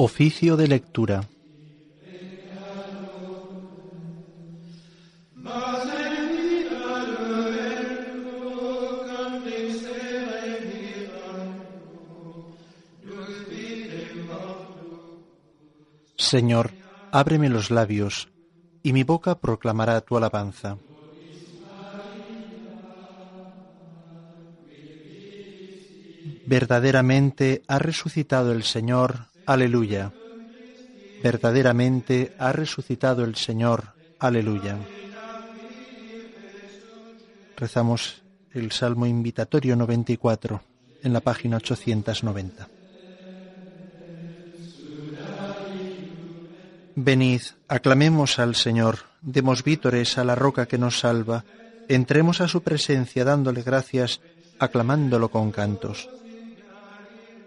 Oficio de lectura. Señor, ábreme los labios, y mi boca proclamará tu alabanza. Verdaderamente ha resucitado el Señor, aleluya. Verdaderamente ha resucitado el Señor, aleluya. Rezamos el Salmo Invitatorio 94 en la página 890. Venid, aclamemos al Señor, demos vítores a la roca que nos salva, entremos a su presencia dándole gracias, aclamándolo con cantos.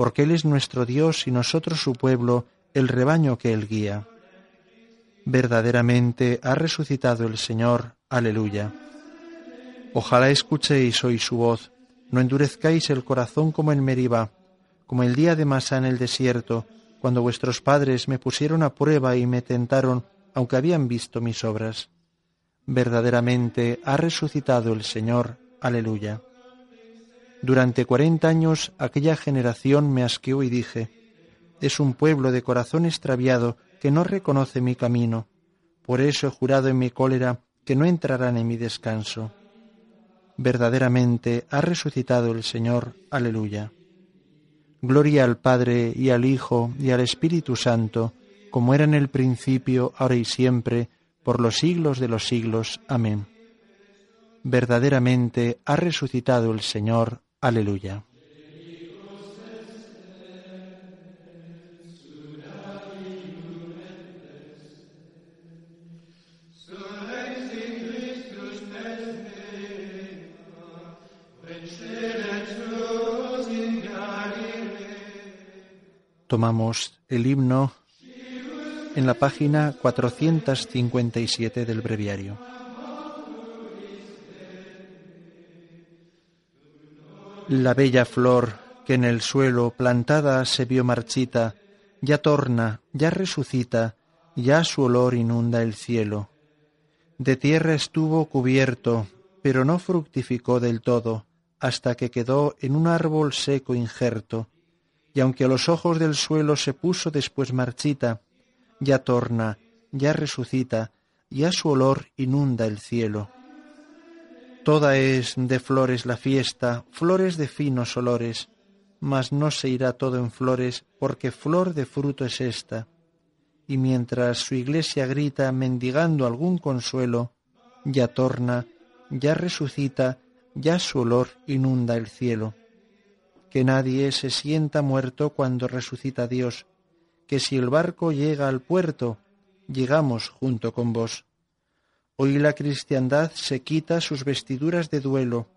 porque Él es nuestro Dios y nosotros su pueblo, el rebaño que Él guía. Verdaderamente ha resucitado el Señor. Aleluya. Ojalá escuchéis hoy su voz, no endurezcáis el corazón como en Meribá, como el día de Masá en el desierto, cuando vuestros padres me pusieron a prueba y me tentaron, aunque habían visto mis obras. Verdaderamente ha resucitado el Señor. Aleluya. Durante cuarenta años aquella generación me asqueó y dije, es un pueblo de corazón extraviado que no reconoce mi camino. Por eso he jurado en mi cólera que no entrarán en mi descanso. Verdaderamente ha resucitado el Señor. Aleluya. Gloria al Padre y al Hijo y al Espíritu Santo, como era en el principio, ahora y siempre, por los siglos de los siglos. Amén. Verdaderamente ha resucitado el Señor. Aleluya. tomamos el himno en la página 457 del breviario. La bella flor que en el suelo plantada se vio marchita, ya torna, ya resucita, ya su olor inunda el cielo. De tierra estuvo cubierto, pero no fructificó del todo, hasta que quedó en un árbol seco injerto, y aunque a los ojos del suelo se puso después marchita, ya torna, ya resucita, ya su olor inunda el cielo. Toda es de flores la fiesta, flores de finos olores, mas no se irá todo en flores, porque flor de fruto es esta. Y mientras su iglesia grita mendigando algún consuelo, ya torna, ya resucita, ya su olor inunda el cielo que nadie se sienta muerto cuando resucita Dios, que si el barco llega al puerto, llegamos junto con vos. Hoy la cristiandad se quita sus vestiduras de duelo,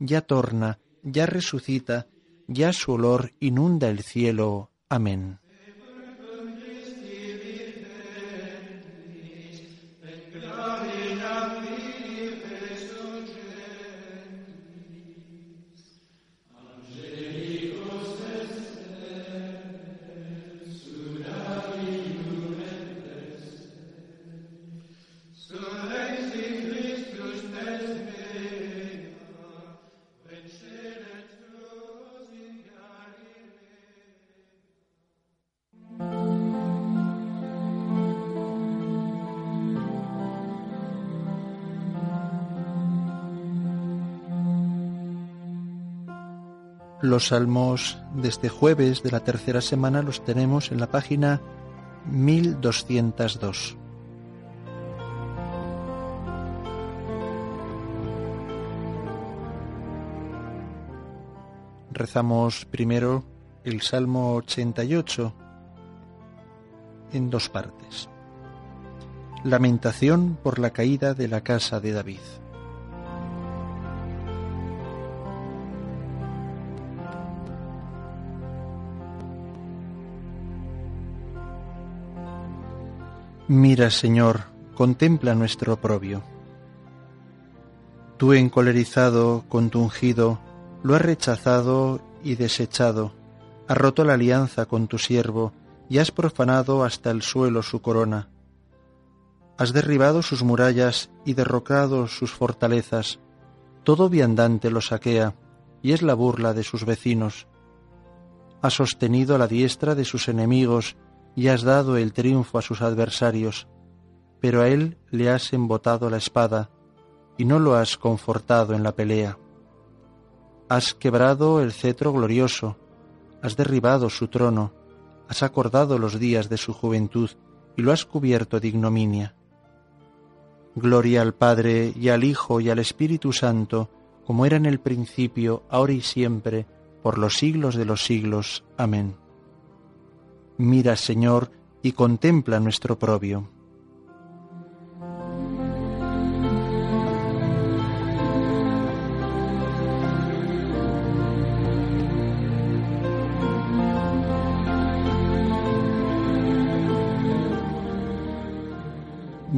ya torna, ya resucita, ya su olor inunda el cielo. Amén. Los salmos de este jueves de la tercera semana los tenemos en la página 1202. Rezamos primero el Salmo 88 en dos partes. Lamentación por la caída de la casa de David. Mira, Señor, contempla nuestro oprobio. Tú encolerizado con tu ungido, lo has rechazado y desechado, has roto la alianza con tu siervo, y has profanado hasta el suelo su corona. Has derribado sus murallas y derrocado sus fortalezas. Todo viandante lo saquea, y es la burla de sus vecinos. Has sostenido la diestra de sus enemigos, y has dado el triunfo a sus adversarios, pero a él le has embotado la espada, y no lo has confortado en la pelea. Has quebrado el cetro glorioso, has derribado su trono, has acordado los días de su juventud, y lo has cubierto de ignominia. Gloria al Padre y al Hijo y al Espíritu Santo, como era en el principio, ahora y siempre, por los siglos de los siglos. Amén. Mira, Señor, y contempla nuestro propio.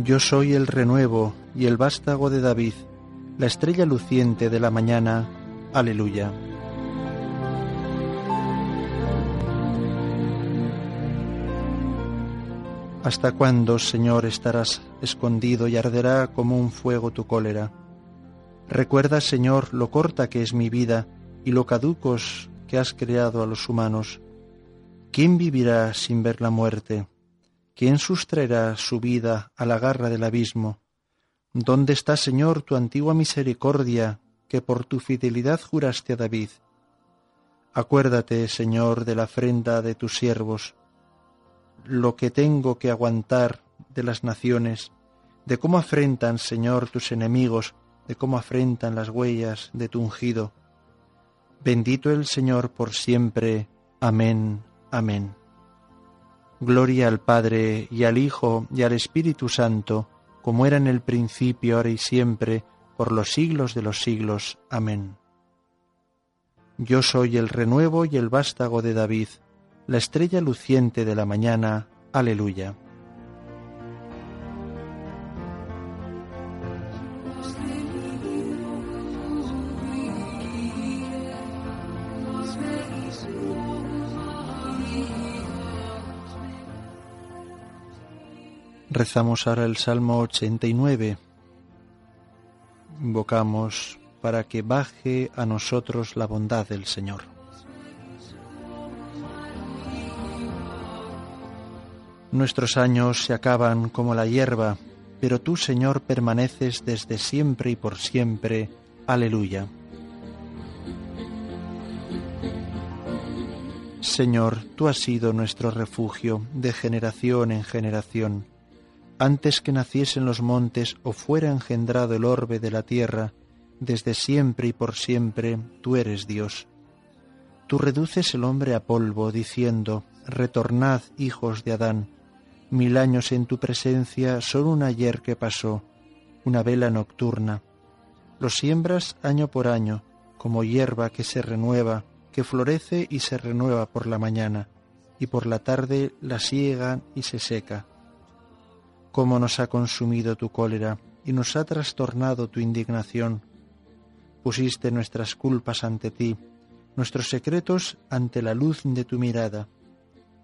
Yo soy el renuevo y el vástago de David, la estrella luciente de la mañana. Aleluya. ¿Hasta cuándo, Señor, estarás escondido y arderá como un fuego tu cólera? Recuerda, Señor, lo corta que es mi vida y lo caducos que has creado a los humanos. ¿Quién vivirá sin ver la muerte? ¿Quién sustraerá su vida a la garra del abismo? ¿Dónde está, Señor, tu antigua misericordia que por tu fidelidad juraste a David? Acuérdate, Señor, de la afrenta de tus siervos lo que tengo que aguantar de las naciones, de cómo afrentan, Señor, tus enemigos, de cómo afrentan las huellas de tu ungido. Bendito el Señor por siempre. Amén. Amén. Gloria al Padre y al Hijo y al Espíritu Santo, como era en el principio, ahora y siempre, por los siglos de los siglos. Amén. Yo soy el renuevo y el vástago de David la estrella luciente de la mañana. Aleluya. Rezamos ahora el Salmo 89. Invocamos para que baje a nosotros la bondad del Señor. Nuestros años se acaban como la hierba, pero tú, Señor, permaneces desde siempre y por siempre. Aleluya. Señor, tú has sido nuestro refugio de generación en generación. Antes que naciesen los montes o fuera engendrado el orbe de la tierra, desde siempre y por siempre tú eres Dios. Tú reduces el hombre a polvo, diciendo, Retornad, hijos de Adán Mil años en tu presencia son un ayer que pasó, una vela nocturna. Los siembras año por año, como hierba que se renueva, que florece y se renueva por la mañana, y por la tarde la siega y se seca. Cómo nos ha consumido tu cólera y nos ha trastornado tu indignación. Pusiste nuestras culpas ante ti, nuestros secretos ante la luz de tu mirada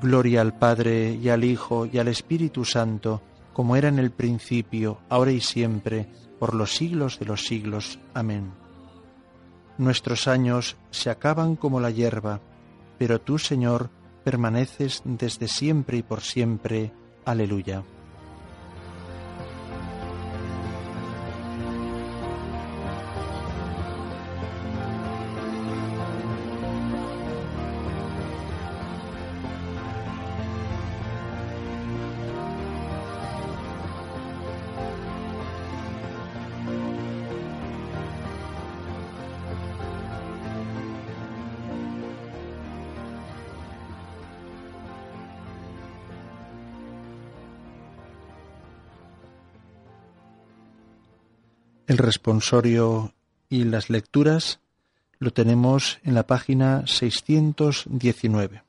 Gloria al Padre y al Hijo y al Espíritu Santo, como era en el principio, ahora y siempre, por los siglos de los siglos. Amén. Nuestros años se acaban como la hierba, pero tú, Señor, permaneces desde siempre y por siempre. Aleluya. El responsorio y las lecturas lo tenemos en la página 619.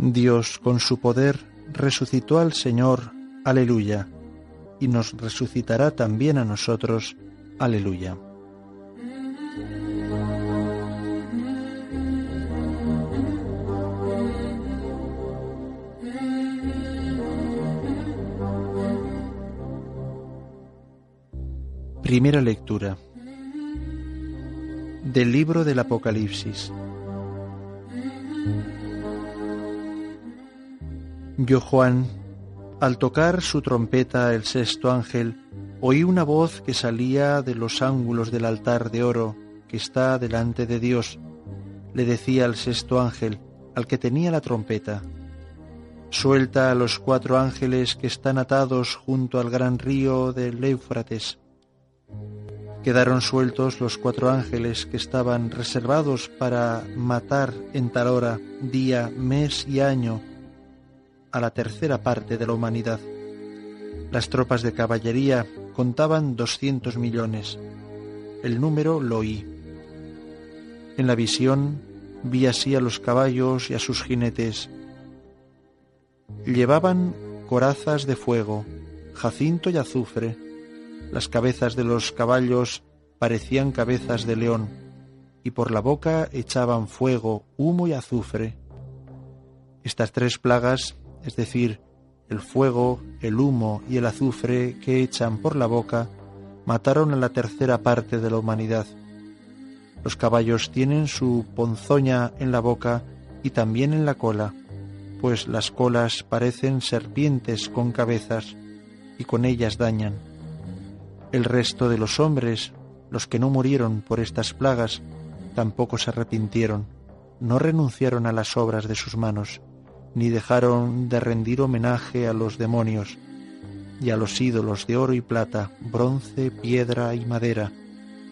Dios con su poder resucitó al Señor, aleluya, y nos resucitará también a nosotros, aleluya. Primera lectura del libro del Apocalipsis. Yo, Juan, al tocar su trompeta el sexto ángel, oí una voz que salía de los ángulos del altar de oro que está delante de Dios. Le decía al sexto ángel, al que tenía la trompeta, Suelta a los cuatro ángeles que están atados junto al gran río del Éufrates Quedaron sueltos los cuatro ángeles que estaban reservados para matar en tal hora, día, mes y año a la tercera parte de la humanidad. Las tropas de caballería contaban doscientos millones. El número lo oí. En la visión vi así a los caballos y a sus jinetes. Llevaban corazas de fuego, jacinto y azufre las cabezas de los caballos parecían cabezas de león, y por la boca echaban fuego, humo y azufre. Estas tres plagas, es decir, el fuego, el humo y el azufre que echan por la boca, mataron a la tercera parte de la humanidad. Los caballos tienen su ponzoña en la boca y también en la cola, pues las colas parecen serpientes con cabezas y con ellas dañan. El resto de los hombres, los que no murieron por estas plagas, tampoco se arrepintieron, no renunciaron a las obras de sus manos, ni dejaron de rendir homenaje a los demonios y a los ídolos de oro y plata, bronce, piedra y madera,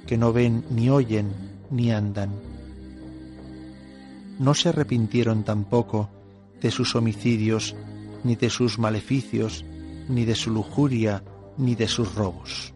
que no ven ni oyen ni andan. No se arrepintieron tampoco de sus homicidios, ni de sus maleficios, ni de su lujuria, ni de sus robos.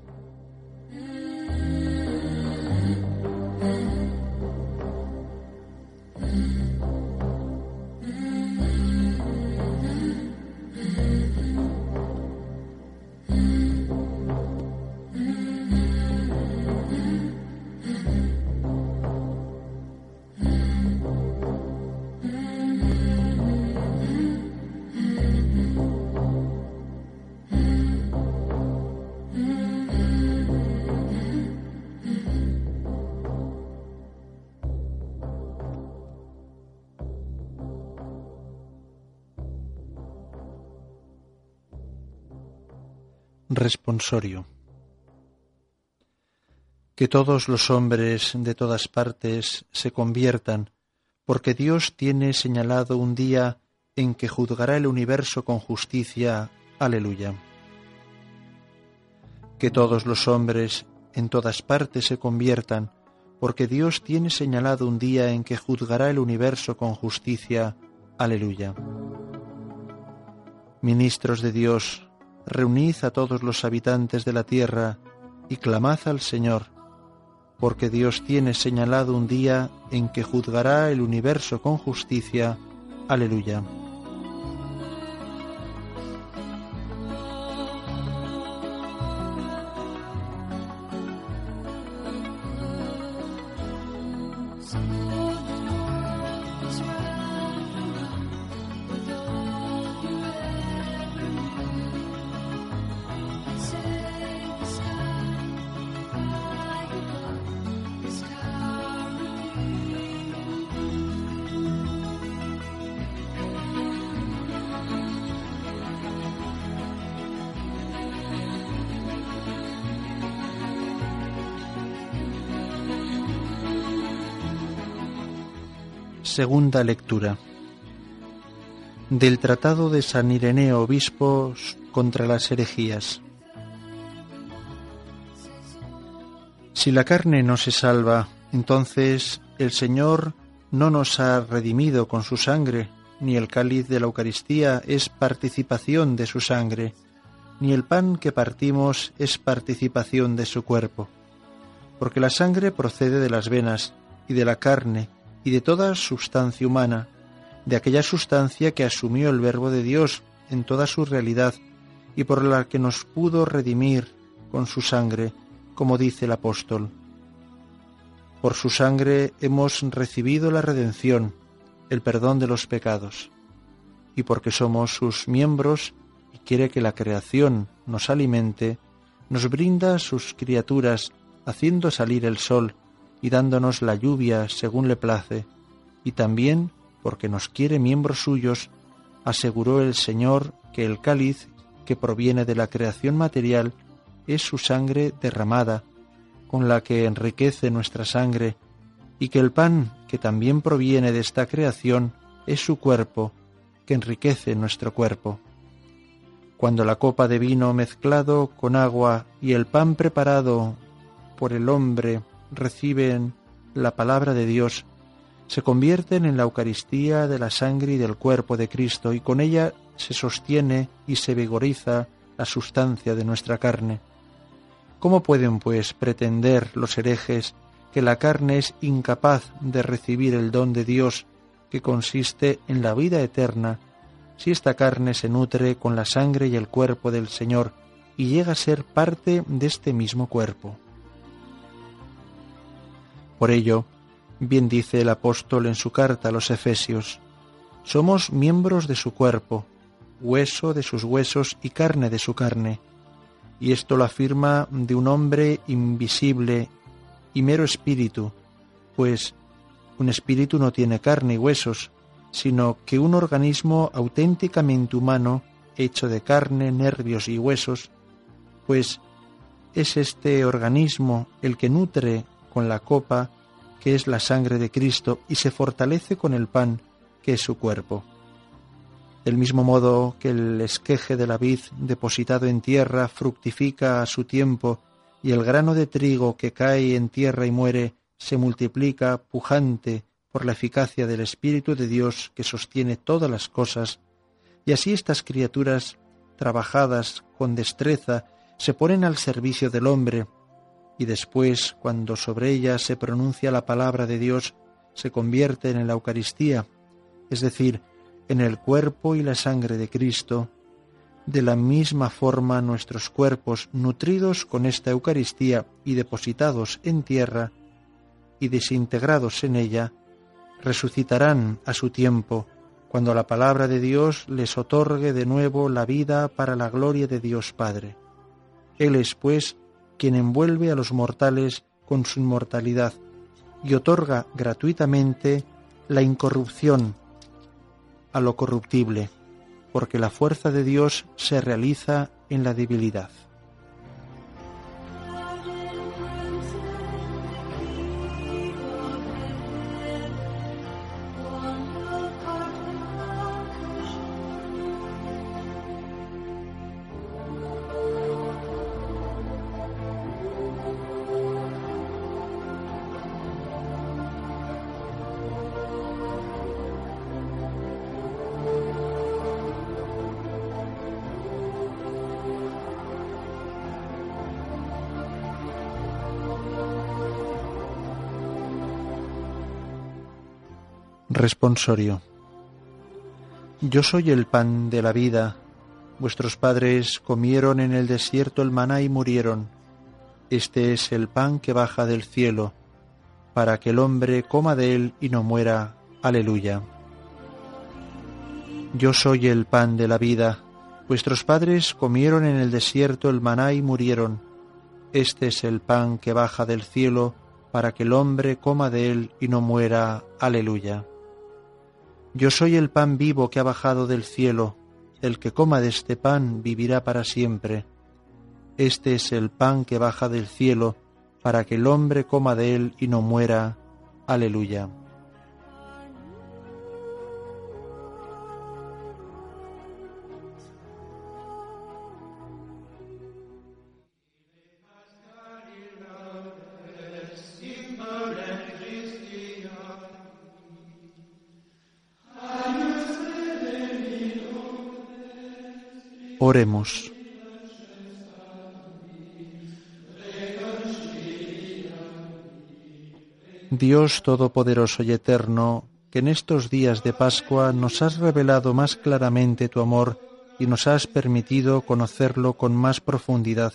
Responsorio. Que todos los hombres de todas partes se conviertan, porque Dios tiene señalado un día en que juzgará el universo con justicia. Aleluya. Que todos los hombres en todas partes se conviertan, porque Dios tiene señalado un día en que juzgará el universo con justicia. Aleluya. Ministros de Dios, reunid a todos los habitantes de la tierra y clamad al Señor, porque Dios tiene señalado un día en que juzgará el universo con justicia. Aleluya. Segunda lectura del Tratado de San Ireneo Obispo contra las herejías. Si la carne no se salva, entonces el Señor no nos ha redimido con su sangre, ni el cáliz de la Eucaristía es participación de su sangre, ni el pan que partimos es participación de su cuerpo, porque la sangre procede de las venas y de la carne, y de toda sustancia humana, de aquella sustancia que asumió el Verbo de Dios en toda su realidad y por la que nos pudo redimir con su sangre, como dice el apóstol. Por su sangre hemos recibido la redención, el perdón de los pecados, y porque somos sus miembros y quiere que la creación nos alimente, nos brinda sus criaturas, haciendo salir el sol, y dándonos la lluvia según le place, y también, porque nos quiere miembros suyos, aseguró el Señor que el cáliz que proviene de la creación material es su sangre derramada, con la que enriquece nuestra sangre, y que el pan que también proviene de esta creación es su cuerpo, que enriquece nuestro cuerpo. Cuando la copa de vino mezclado con agua y el pan preparado por el hombre reciben la palabra de Dios, se convierten en la Eucaristía de la sangre y del cuerpo de Cristo y con ella se sostiene y se vigoriza la sustancia de nuestra carne. ¿Cómo pueden, pues, pretender los herejes que la carne es incapaz de recibir el don de Dios que consiste en la vida eterna, si esta carne se nutre con la sangre y el cuerpo del Señor y llega a ser parte de este mismo cuerpo? Por ello, bien dice el apóstol en su carta a los Efesios, somos miembros de su cuerpo, hueso de sus huesos y carne de su carne. Y esto lo afirma de un hombre invisible y mero espíritu, pues un espíritu no tiene carne y huesos, sino que un organismo auténticamente humano, hecho de carne, nervios y huesos, pues es este organismo el que nutre con la copa, que es la sangre de Cristo, y se fortalece con el pan, que es su cuerpo. Del mismo modo que el esqueje de la vid depositado en tierra fructifica a su tiempo, y el grano de trigo que cae en tierra y muere se multiplica pujante por la eficacia del Espíritu de Dios que sostiene todas las cosas, y así estas criaturas, trabajadas con destreza, se ponen al servicio del hombre, y después, cuando sobre ella se pronuncia la palabra de Dios, se convierten en la Eucaristía, es decir, en el cuerpo y la sangre de Cristo, de la misma forma nuestros cuerpos, nutridos con esta Eucaristía y depositados en tierra y desintegrados en ella, resucitarán a su tiempo, cuando la palabra de Dios les otorgue de nuevo la vida para la gloria de Dios Padre. Él es, pues, quien envuelve a los mortales con su inmortalidad y otorga gratuitamente la incorrupción a lo corruptible, porque la fuerza de Dios se realiza en la debilidad. Responsorio. Yo soy el pan de la vida. Vuestros padres comieron en el desierto el maná y murieron. Este es el pan que baja del cielo, para que el hombre coma de él y no muera. Aleluya. Yo soy el pan de la vida. Vuestros padres comieron en el desierto el maná y murieron. Este es el pan que baja del cielo, para que el hombre coma de él y no muera. Aleluya. Yo soy el pan vivo que ha bajado del cielo, el que coma de este pan vivirá para siempre. Este es el pan que baja del cielo, para que el hombre coma de él y no muera. Aleluya. Oremos. Dios Todopoderoso y Eterno, que en estos días de Pascua nos has revelado más claramente tu amor y nos has permitido conocerlo con más profundidad.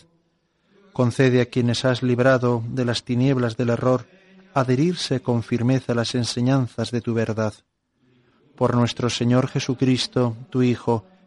Concede a quienes has librado de las tinieblas del error adherirse con firmeza a las enseñanzas de tu verdad. Por nuestro Señor Jesucristo, tu Hijo,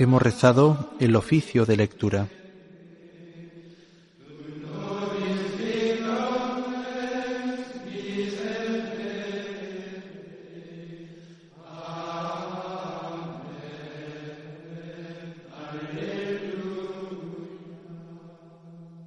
Hemos rezado el oficio de lectura.